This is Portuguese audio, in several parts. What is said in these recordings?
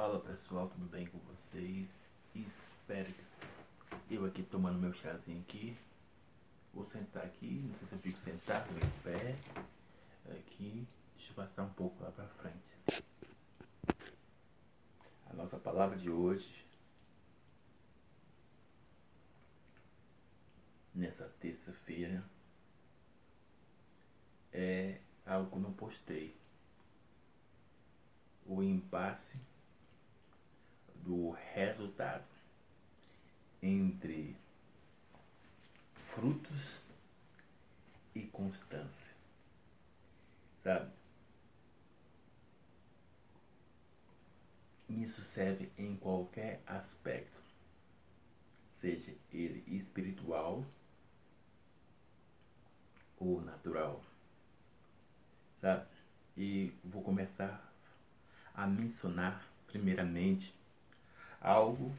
Fala pessoal, tudo bem com vocês? Espero que sim. Eu aqui tomando meu chazinho aqui. Vou sentar aqui, não sei se eu fico sentado, meio pé. Aqui, deixa eu passar um pouco lá pra frente. A nossa palavra de hoje, nessa terça-feira, é algo que não postei. O impasse do resultado entre frutos e constância. Sabe? Isso serve em qualquer aspecto, seja ele espiritual ou natural. Sabe? E vou começar a mencionar primeiramente algo,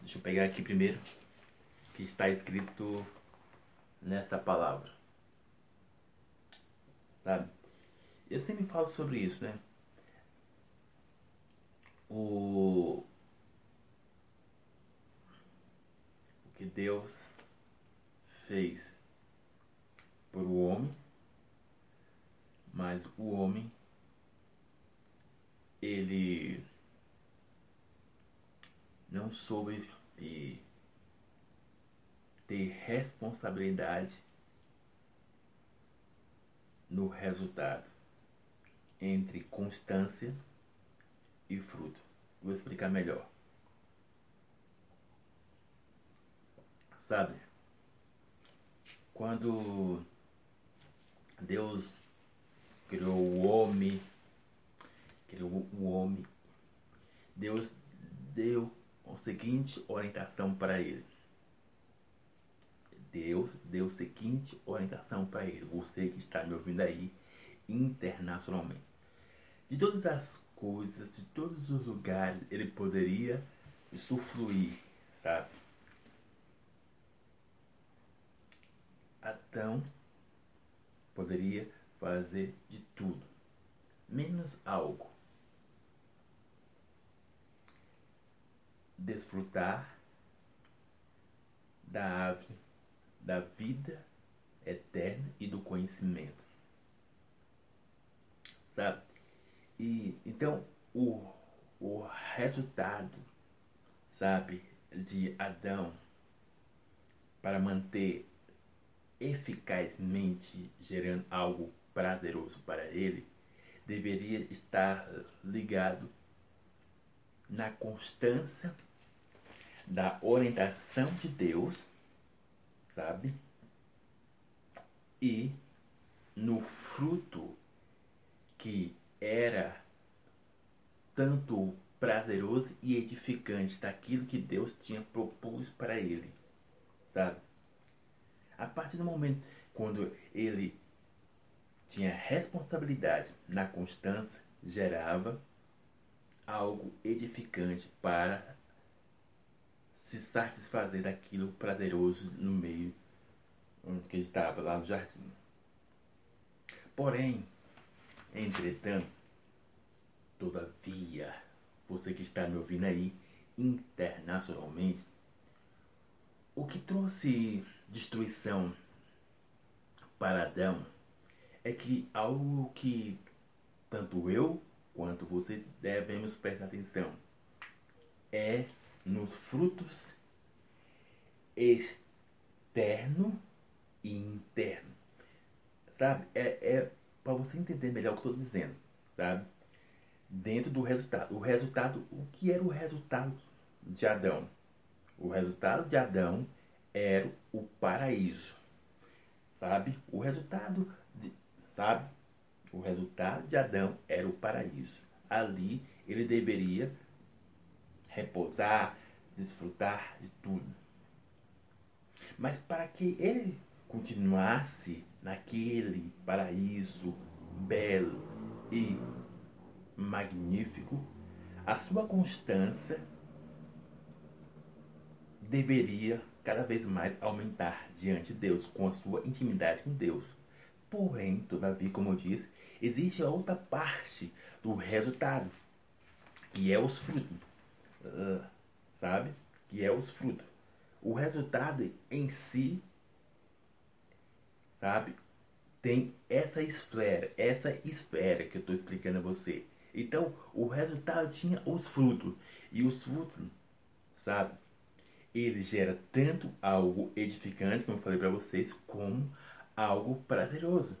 deixa eu pegar aqui primeiro, que está escrito nessa palavra. Sabe? Eu sempre falo sobre isso, né? O, o que Deus fez por o homem, mas o homem ele não soube e ter responsabilidade no resultado entre constância e fruto. Vou explicar melhor. Sabe? Quando Deus criou o homem, criou o homem, Deus deu seguinte orientação para ele. Deus deu a seguinte orientação para ele. Você que está me ouvindo aí internacionalmente. De todas as coisas, de todos os lugares, ele poderia sufluir, sabe? Adão poderia fazer de tudo, menos algo. Desfrutar da árvore da vida eterna e do conhecimento. Sabe? E então o, o resultado, sabe, de Adão para manter eficazmente gerando algo prazeroso para ele, deveria estar ligado na constância da orientação de Deus, sabe? E no fruto que era tanto prazeroso e edificante daquilo que Deus tinha propus para ele, sabe? A partir do momento quando ele tinha responsabilidade na constância, gerava algo edificante para se satisfazer daquilo prazeroso no meio onde ele estava, lá no jardim. Porém, entretanto, todavia, você que está me ouvindo aí internacionalmente, o que trouxe destruição para Adão é que algo que tanto eu quanto você devemos prestar atenção é nos frutos externo e interno. Sabe? É, é para você entender melhor o que eu estou dizendo, sabe? Dentro do resultado. O resultado, o que era o resultado de Adão? O resultado de Adão era o paraíso. Sabe? O resultado de, sabe? O resultado de Adão era o paraíso. Ali ele deveria repousar, desfrutar de tudo. Mas para que ele continuasse naquele paraíso belo e magnífico, a sua constância deveria cada vez mais aumentar diante de Deus, com a sua intimidade com Deus. Porém, todavia, como eu disse, existe a outra parte do resultado que é os frutos. Uh, sabe? Que é os frutos. O resultado em si, sabe? Tem essa esfera, essa esfera que eu estou explicando a você. Então, o resultado tinha os frutos. E os frutos, sabe? Ele gera tanto algo edificante, como eu falei para vocês, como algo prazeroso.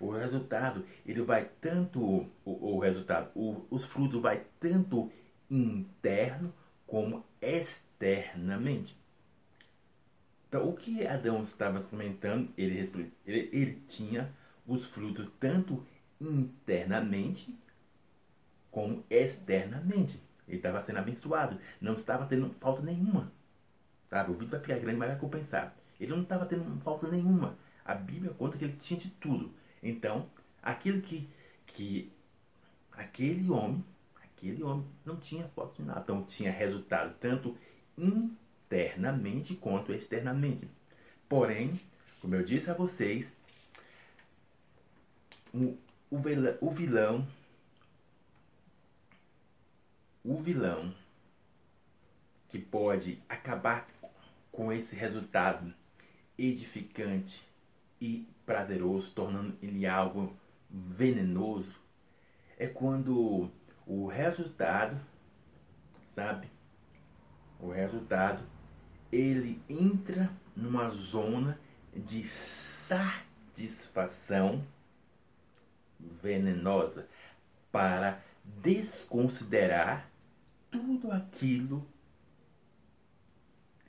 O resultado, ele vai tanto, o, o resultado, o, os frutos vai tanto interno como externamente. Então, o que Adão estava comentando, ele, ele, ele tinha os frutos tanto internamente como externamente. Ele estava sendo abençoado, não estava tendo falta nenhuma. Sabe? O vídeo vai ficar grande, mas vai compensar. Ele não estava tendo falta nenhuma. A Bíblia conta que ele tinha de tudo. Então, aquilo que, que aquele homem, aquele homem não tinha falta de nada. Então, tinha resultado tanto internamente quanto externamente. Porém, como eu disse a vocês, o, o, o vilão, o vilão que pode acabar com esse resultado edificante e prazeroso, tornando ele algo venenoso, é quando o resultado, sabe? O resultado, ele entra numa zona de satisfação venenosa para desconsiderar tudo aquilo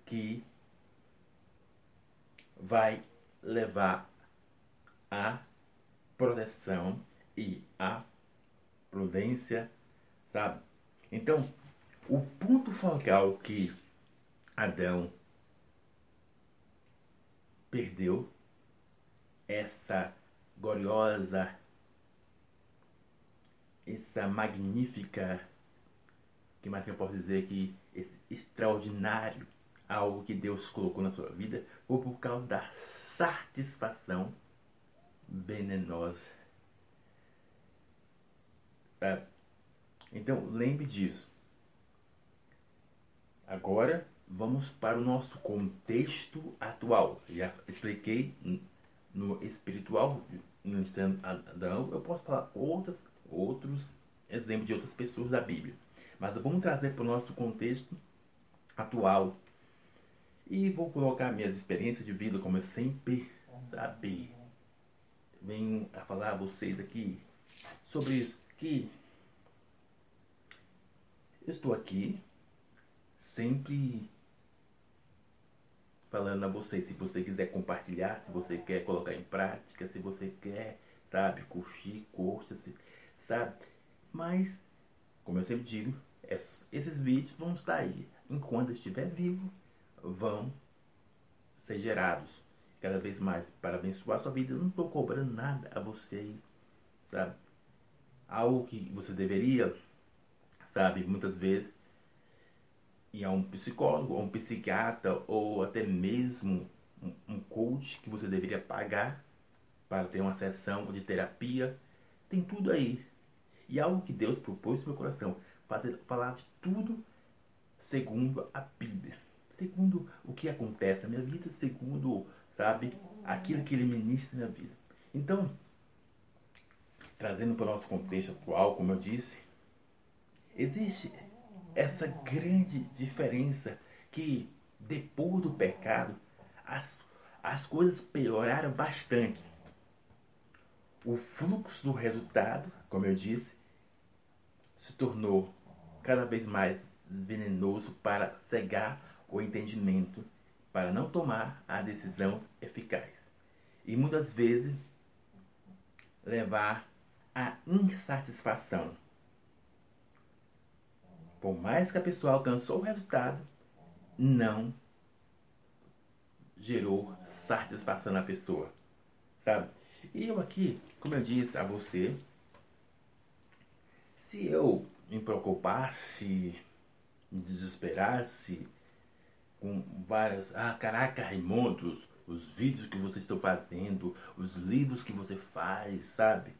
que vai levar a proteção e a prudência, sabe? Então, o ponto focal que Adão perdeu essa gloriosa, essa magnífica, que mais que eu posso dizer que esse extraordinário algo que Deus colocou na sua vida ou por causa da satisfação venenosa. Sabe? Então, lembre disso. Agora, vamos para o nosso contexto atual. Já expliquei no espiritual, no Adão, eu posso falar outras, outros exemplos de outras pessoas da Bíblia. Mas vamos trazer para o nosso contexto atual, e vou colocar minhas experiências de vida, como eu sempre, sabe, venho a falar a vocês aqui sobre isso. Que estou aqui sempre falando a vocês. Se você quiser compartilhar, se você quer colocar em prática, se você quer, sabe, curtir, curta, sabe. Mas, como eu sempre digo, esses vídeos vão estar aí enquanto estiver vivo vão ser gerados cada vez mais para abençoar a sua vida. Eu não estou cobrando nada a você, sabe? Algo que você deveria, sabe, muitas vezes ir a um psicólogo, ou um psiquiatra, ou até mesmo um, um coach que você deveria pagar para ter uma sessão de terapia. Tem tudo aí. E algo que Deus propôs no meu coração, fazer, falar de tudo segundo a Bíblia segundo o que acontece na minha vida, segundo, sabe, aquilo que ele ministra na minha vida. Então, trazendo para o nosso contexto atual, como eu disse, existe essa grande diferença que depois do pecado as, as coisas pioraram bastante. O fluxo do resultado, como eu disse, se tornou cada vez mais venenoso para cegar o entendimento para não tomar a decisão eficaz. E muitas vezes levar à insatisfação. Por mais que a pessoa alcançou o resultado, não gerou satisfação na pessoa. Sabe? E eu aqui, como eu disse a você, se eu me preocupasse, me desesperasse, com várias. Ah, caraca, Raimundo, os, os vídeos que vocês estão fazendo, os livros que você faz, sabe?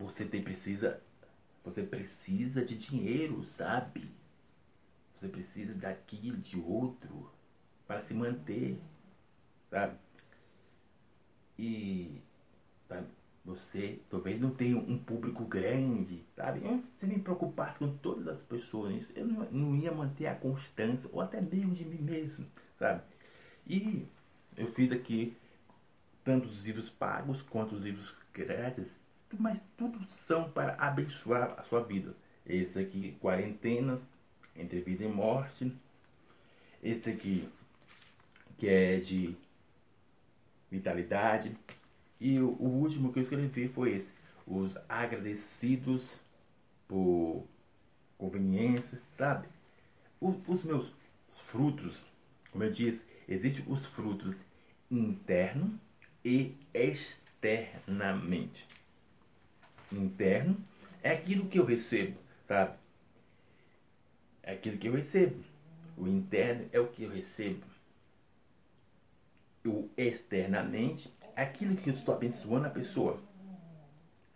você tem precisa você precisa de dinheiro, sabe? Você precisa daquilo, de outro para se manter, sabe? E sabe, você talvez não tenha um público grande, sabe? Se me preocupasse com todas as pessoas, eu não, não ia manter a constância, ou até mesmo de mim mesmo, sabe? E eu fiz aqui tanto os livros pagos quanto os livros grátis, mas tudo são para abençoar a sua vida. Esse aqui, Quarentenas, Entre Vida e Morte. Esse aqui, que é de vitalidade. E o, último que eu escrevi foi esse. Os agradecidos por conveniência, sabe? O, os meus frutos, como eu disse, existem os frutos interno e externamente. Interno é aquilo que eu recebo, sabe? É aquilo que eu recebo. O interno é o que eu recebo. O externamente é aquilo que eu estou abençoando a pessoa,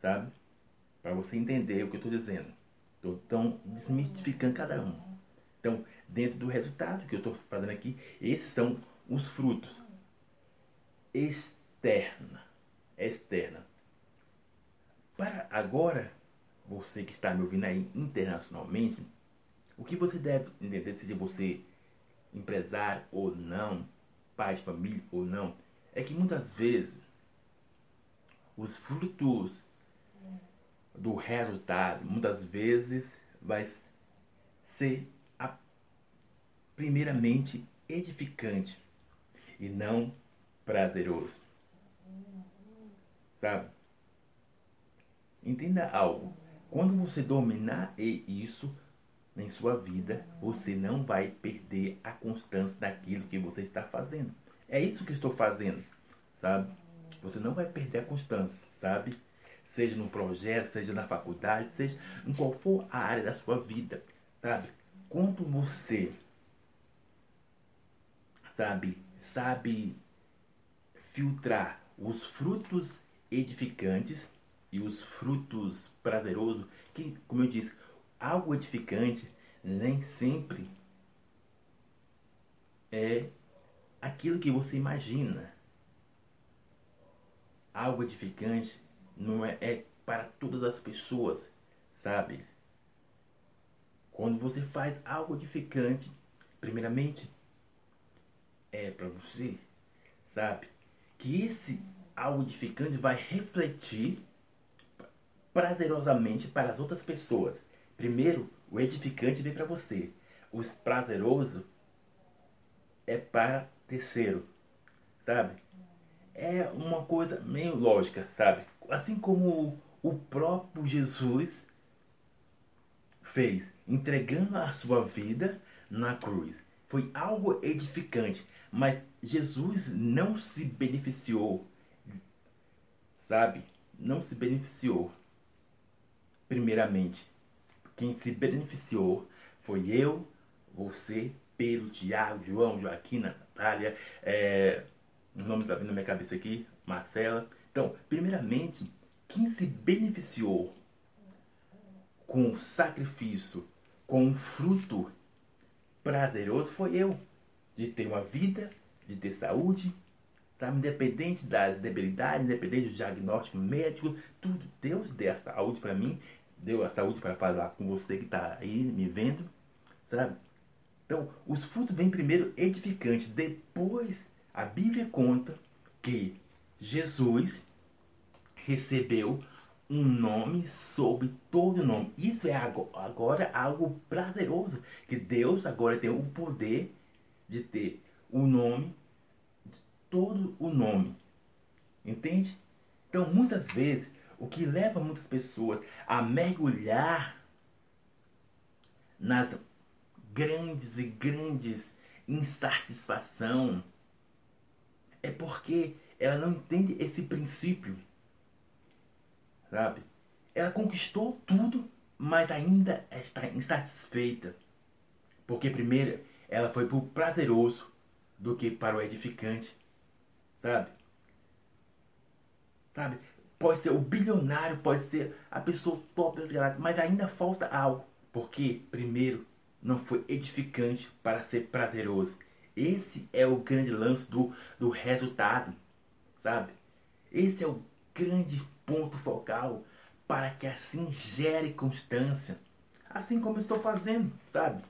sabe? Para você entender o que eu estou dizendo. Estou tão desmistificando cada um. Então, dentro do resultado que eu estou fazendo aqui, esses são os frutos. Externa. Externa. Agora, você que está me ouvindo aí internacionalmente, o que você deve entender, seja você empresário ou não, pai de família ou não, é que muitas vezes os frutos do resultado, muitas vezes vai ser a, primeiramente edificante e não prazeroso. Sabe? Entenda algo. Quando você dominar isso em sua vida, você não vai perder a constância daquilo que você está fazendo. É isso que estou fazendo, sabe? Você não vai perder a constância, sabe? Seja no projeto, seja na faculdade, seja em qual for a área da sua vida, sabe? Quando você, sabe, sabe filtrar os frutos edificantes e os frutos prazerosos, que, como eu disse, algo edificante nem sempre é aquilo que você imagina. Algo edificante não é, é para todas as pessoas, sabe? Quando você faz algo edificante, primeiramente é para você, sabe? Que esse algo edificante vai refletir prazerosamente para as outras pessoas. Primeiro, o edificante vem para você. O prazeroso é para terceiro, sabe? É uma coisa meio lógica, sabe? Assim como o próprio Jesus fez, entregando a sua vida na cruz. Foi algo edificante, mas Jesus não se beneficiou, sabe? Não se beneficiou. Primeiramente, quem se beneficiou foi eu, você, Pedro, Tiago, João, Joaquim, Natália, é, o nome está vindo na minha cabeça aqui, Marcela. Então, primeiramente, quem se beneficiou com o sacrifício, com o fruto prazeroso foi eu. De ter uma vida, de ter saúde, sabe? Independente das debilidades, independente do diagnóstico médico, tudo. Deus deu a saúde para mim, deu a saúde para falar com você que está aí me vendo, sabe? Então, os frutos vêm primeiro edificantes, depois a Bíblia conta que Jesus recebeu um nome sobre todo nome. Isso é agora algo prazeroso, que Deus agora tem o poder de ter o nome de todo o nome. Entende? Então, muitas vezes, o que leva muitas pessoas a mergulhar nas grandes e grandes insatisfação é porque ela não entende esse princípio. Sabe? Ela conquistou tudo, mas ainda está insatisfeita. Porque primeiro ela foi para o prazeroso do que para o edificante. Sabe? Sabe? Pode ser o bilionário, pode ser a pessoa top das galáxias, mas ainda falta algo. Porque, primeiro, não foi edificante para ser prazeroso. Esse é o grande lance do, do resultado, sabe? Esse é o grande ponto focal para que assim gere constância. Assim como estou fazendo, sabe?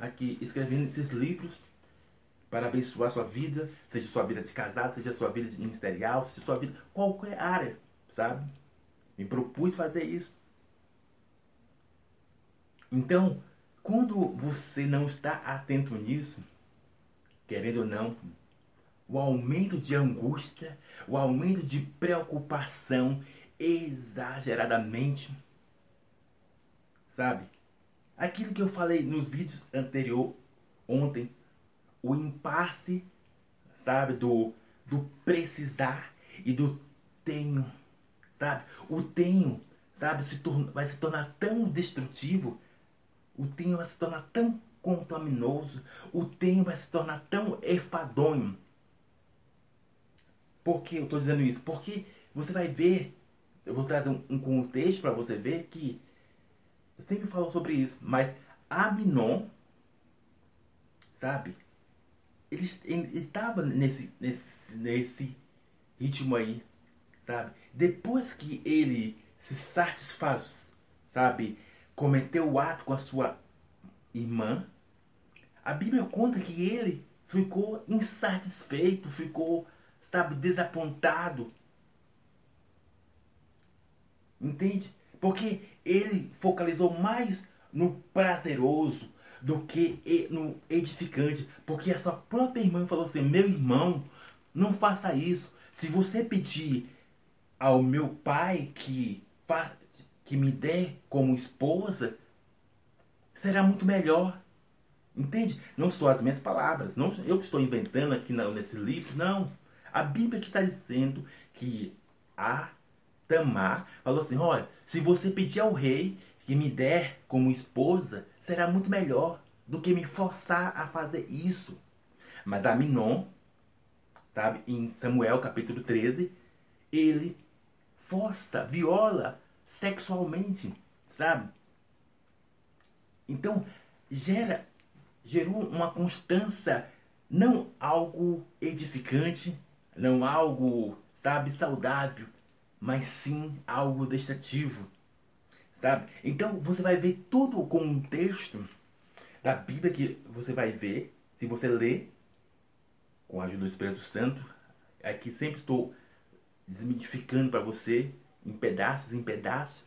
Aqui escrevendo esses livros para abençoar sua vida, seja sua vida de casado, seja sua vida ministerial, seja sua vida, qualquer área, sabe? Me propus fazer isso. Então, quando você não está atento nisso, querendo ou não, o aumento de angústia, o aumento de preocupação exageradamente, sabe? Aquilo que eu falei nos vídeos anterior ontem, o impasse, sabe, do do precisar e do tenho, sabe? O tenho, sabe, se torna, vai se tornar tão destrutivo, o tenho vai se tornar tão contaminoso, o tenho vai se tornar tão efadonho. Por que eu estou dizendo isso? Porque você vai ver, eu vou trazer um, um contexto para você ver que eu sempre falo sobre isso, mas Aminon, sabe? Ele, estava nesse, nesse, nesse ritmo aí, sabe? Depois que ele se satisfaz, sabe? Cometeu o ato com a sua irmã, a Bíblia conta que ele ficou insatisfeito, ficou, sabe, desapontado. Entende? Porque ele focalizou mais no prazeroso do que no edificante. Porque a sua própria irmã falou assim: meu irmão, não faça isso. Se você pedir ao meu pai que, que me dê como esposa, será muito melhor. Entende? Não são as minhas palavras. Não eu estou inventando aqui nesse livro, não. A Bíblia que está dizendo que a Tamar falou assim: olha, se você pedir ao rei que me der como esposa, será muito melhor do que me forçar a fazer isso. Mas Aminon, sabe, em Samuel capítulo 13, ele força, viola sexualmente, sabe? Então, gera gerou uma constância, não algo edificante, não algo, sabe, saudável, mas sim algo destrutivo, sabe? Então você vai ver todo o contexto da Bíblia que você vai ver, se você ler, com a ajuda do Espírito Santo, aqui sempre estou desmitificando para você, em pedaços, em pedaços.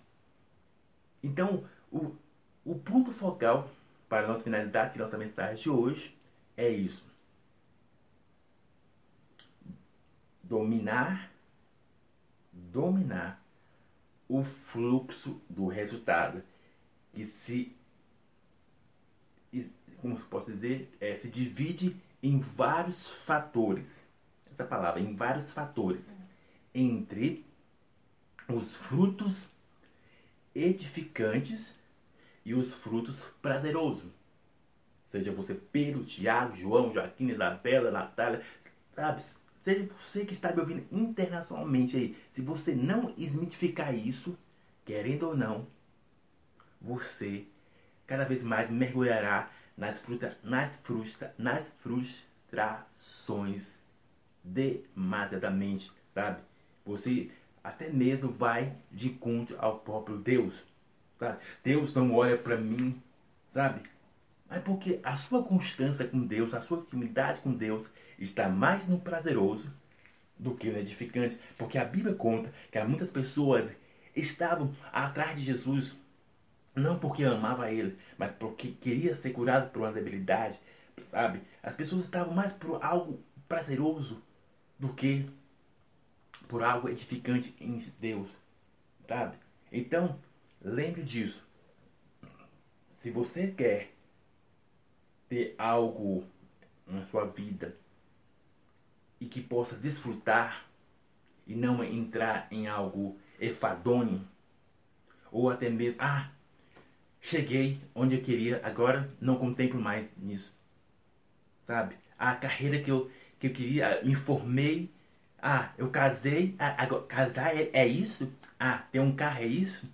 Então, o, o ponto focal para nós finalizar aqui nossa mensagem de hoje é isso. Dominar, dominar o fluxo do resultado que se, como posso dizer, é, se divide em vários fatores. Essa palavra, em vários fatores. Entre os frutos edificantes e os frutos prazerosos. Seja você Pedro, Tiago, João, Joaquim, Isabela, Natália, sabe? Seja você que está me ouvindo internacionalmente aí. Se você não esmitificar isso, querendo ou não, você cada vez mais mergulhará nas, fruta, nas, frustra, nas frustrações demasiadamente, sabe? Você até mesmo vai de encontro ao próprio Deus sabe? Deus não olha para mim, sabe? Mas porque a sua constância com Deus, a sua intimidade com Deus está mais no prazeroso do que no edificante. Porque a Bíblia conta que muitas pessoas estavam atrás de Jesus não porque amava ele, mas porque queria ser curado por uma debilidade, sabe? As pessoas estavam mais por algo prazeroso do que por algo edificante em Deus, sabe? Então, Lembre disso. Se você quer ter algo na sua vida e que possa desfrutar e não entrar em algo efadonho ou até mesmo, ah, cheguei onde eu queria, agora não contemplo mais nisso. Sabe? A carreira que eu, que eu queria, me formei, Ah, eu casei. Ah, agora, casar é, é isso? Ah, ter um carro é isso?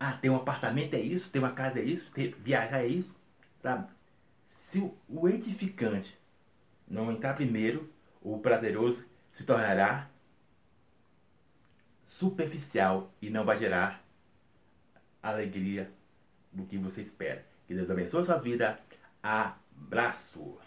Ah, ter um apartamento é isso? Ter uma casa é isso? Ter, viajar é isso? Sabe? Se o, edificante não entrar primeiro, o prazeroso se tornará superficial e não vai gerar alegria do que você espera. Que Deus abençoe a sua vida. Abraço!